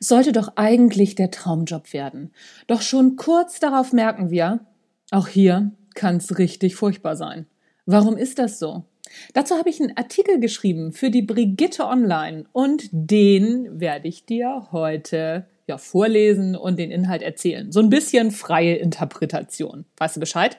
Sollte doch eigentlich der Traumjob werden. Doch schon kurz darauf merken wir, auch hier kann es richtig furchtbar sein. Warum ist das so? Dazu habe ich einen Artikel geschrieben für die Brigitte Online und den werde ich dir heute ja vorlesen und den Inhalt erzählen. So ein bisschen freie Interpretation. Weißt du Bescheid?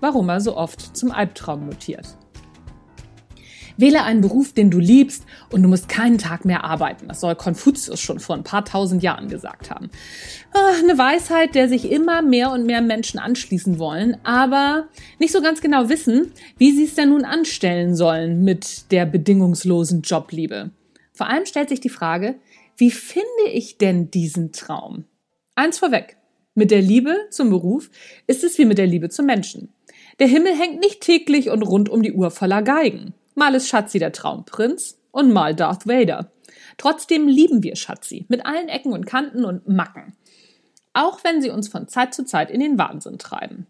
Warum er so oft zum Albtraum mutiert. Wähle einen Beruf, den du liebst und du musst keinen Tag mehr arbeiten. Das soll Konfuzius schon vor ein paar tausend Jahren gesagt haben. Ah, eine Weisheit, der sich immer mehr und mehr Menschen anschließen wollen, aber nicht so ganz genau wissen, wie sie es denn nun anstellen sollen mit der bedingungslosen Jobliebe. Vor allem stellt sich die Frage, wie finde ich denn diesen Traum? Eins vorweg. Mit der Liebe zum Beruf ist es wie mit der Liebe zum Menschen. Der Himmel hängt nicht täglich und rund um die Uhr voller Geigen. Mal ist Schatzi der Traumprinz und mal Darth Vader. Trotzdem lieben wir Schatzi mit allen Ecken und Kanten und Macken. Auch wenn sie uns von Zeit zu Zeit in den Wahnsinn treiben.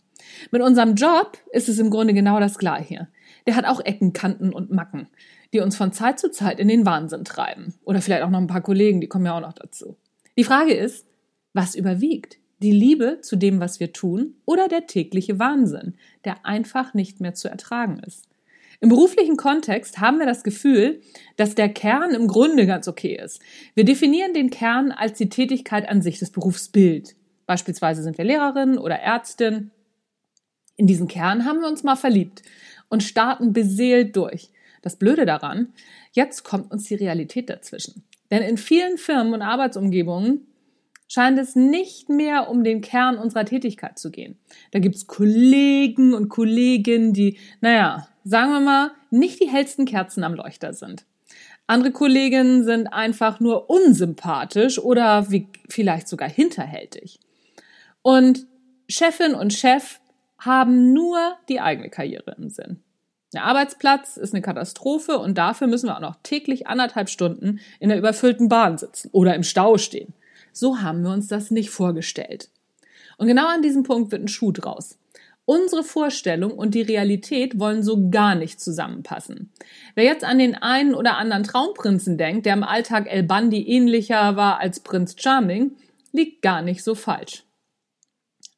Mit unserem Job ist es im Grunde genau das Gleiche. Der hat auch Ecken, Kanten und Macken, die uns von Zeit zu Zeit in den Wahnsinn treiben. Oder vielleicht auch noch ein paar Kollegen, die kommen ja auch noch dazu. Die Frage ist, was überwiegt? Die Liebe zu dem, was wir tun, oder der tägliche Wahnsinn, der einfach nicht mehr zu ertragen ist. Im beruflichen Kontext haben wir das Gefühl, dass der Kern im Grunde ganz okay ist. Wir definieren den Kern als die Tätigkeit an sich, das Berufsbild. Beispielsweise sind wir Lehrerin oder Ärztin. In diesen Kern haben wir uns mal verliebt und starten beseelt durch. Das Blöde daran, jetzt kommt uns die Realität dazwischen. Denn in vielen Firmen und Arbeitsumgebungen scheint es nicht mehr um den Kern unserer Tätigkeit zu gehen. Da gibt's Kollegen und Kolleginnen, die, naja, sagen wir mal, nicht die hellsten Kerzen am Leuchter sind. Andere Kolleginnen sind einfach nur unsympathisch oder wie, vielleicht sogar hinterhältig. Und Chefin und Chef haben nur die eigene Karriere im Sinn. Der Arbeitsplatz ist eine Katastrophe und dafür müssen wir auch noch täglich anderthalb Stunden in der überfüllten Bahn sitzen oder im Stau stehen. So haben wir uns das nicht vorgestellt. Und genau an diesem Punkt wird ein Schuh draus. Unsere Vorstellung und die Realität wollen so gar nicht zusammenpassen. Wer jetzt an den einen oder anderen Traumprinzen denkt, der im Alltag El Bandi ähnlicher war als Prinz Charming, liegt gar nicht so falsch.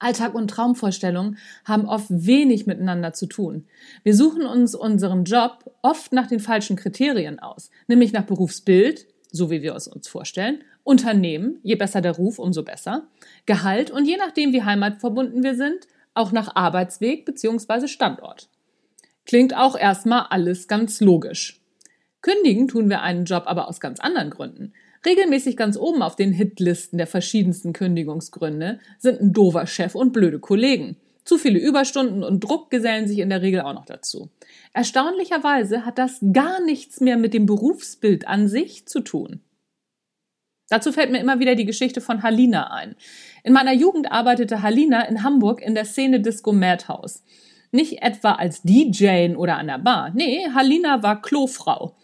Alltag und Traumvorstellungen haben oft wenig miteinander zu tun. Wir suchen uns unseren Job oft nach den falschen Kriterien aus, nämlich nach Berufsbild, so wie wir es uns vorstellen, Unternehmen, je besser der Ruf, umso besser, Gehalt und je nachdem, wie heimatverbunden wir sind, auch nach Arbeitsweg bzw. Standort. Klingt auch erstmal alles ganz logisch. Kündigen tun wir einen Job aber aus ganz anderen Gründen. Regelmäßig ganz oben auf den Hitlisten der verschiedensten Kündigungsgründe sind ein dover Chef und blöde Kollegen. Zu viele Überstunden und Druck gesellen sich in der Regel auch noch dazu. Erstaunlicherweise hat das gar nichts mehr mit dem Berufsbild an sich zu tun. Dazu fällt mir immer wieder die Geschichte von Halina ein. In meiner Jugend arbeitete Halina in Hamburg in der Szene Disco Madhouse. Nicht etwa als DJ oder an der Bar. Nee, Halina war Klofrau.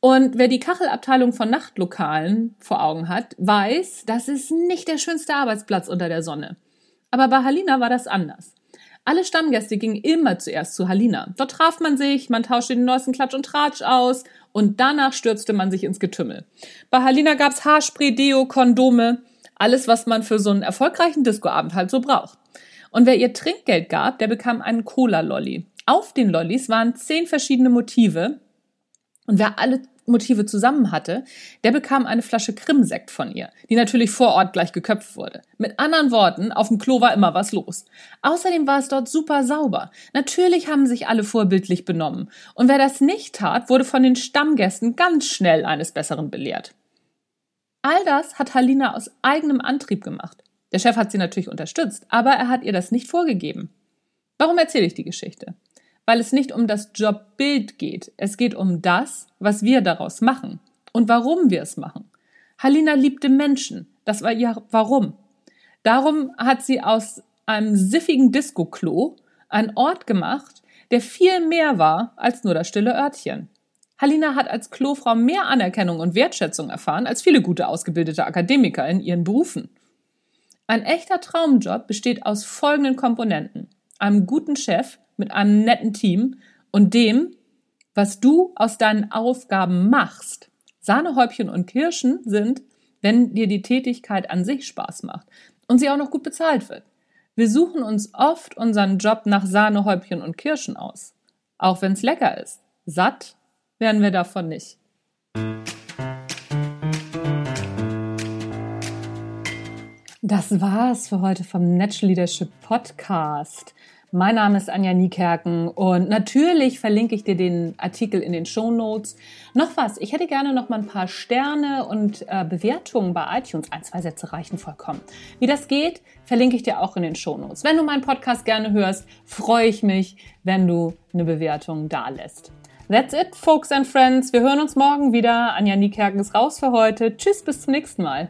Und wer die Kachelabteilung von Nachtlokalen vor Augen hat, weiß, das ist nicht der schönste Arbeitsplatz unter der Sonne. Aber bei Halina war das anders. Alle Stammgäste gingen immer zuerst zu Halina. Dort traf man sich, man tauschte den neuesten Klatsch und Tratsch aus und danach stürzte man sich ins Getümmel. Bei Halina gab's Haarspray, Deo, Kondome, alles, was man für so einen erfolgreichen Discoabend halt so braucht. Und wer ihr Trinkgeld gab, der bekam einen Cola-Lolly. Auf den Lollis waren zehn verschiedene Motive. Und wer alle Motive zusammen hatte, der bekam eine Flasche Krimsekt von ihr, die natürlich vor Ort gleich geköpft wurde. Mit anderen Worten, auf dem Klo war immer was los. Außerdem war es dort super sauber. Natürlich haben sich alle vorbildlich benommen. Und wer das nicht tat, wurde von den Stammgästen ganz schnell eines Besseren belehrt. All das hat Halina aus eigenem Antrieb gemacht. Der Chef hat sie natürlich unterstützt, aber er hat ihr das nicht vorgegeben. Warum erzähle ich die Geschichte? Weil es nicht um das Jobbild geht. Es geht um das, was wir daraus machen und warum wir es machen. Halina liebte Menschen. Das war ihr Warum. Darum hat sie aus einem siffigen Disco-Klo einen Ort gemacht, der viel mehr war als nur das stille Örtchen. Halina hat als Klofrau mehr Anerkennung und Wertschätzung erfahren als viele gute ausgebildete Akademiker in ihren Berufen. Ein echter Traumjob besteht aus folgenden Komponenten. Einem guten Chef mit einem netten Team und dem, was du aus deinen Aufgaben machst. Sahnehäubchen und Kirschen sind, wenn dir die Tätigkeit an sich Spaß macht und sie auch noch gut bezahlt wird. Wir suchen uns oft unseren Job nach Sahnehäubchen und Kirschen aus. Auch wenn es lecker ist. Satt werden wir davon nicht. Das war's für heute vom Natural Leadership Podcast. Mein Name ist Anja Niekerken und natürlich verlinke ich dir den Artikel in den Show Notes. Noch was, ich hätte gerne noch mal ein paar Sterne und äh, Bewertungen bei iTunes. Ein, zwei Sätze reichen vollkommen. Wie das geht, verlinke ich dir auch in den Show Notes. Wenn du meinen Podcast gerne hörst, freue ich mich, wenn du eine Bewertung da lässt. That's it, folks and friends. Wir hören uns morgen wieder. Anja Niekerken ist raus für heute. Tschüss, bis zum nächsten Mal.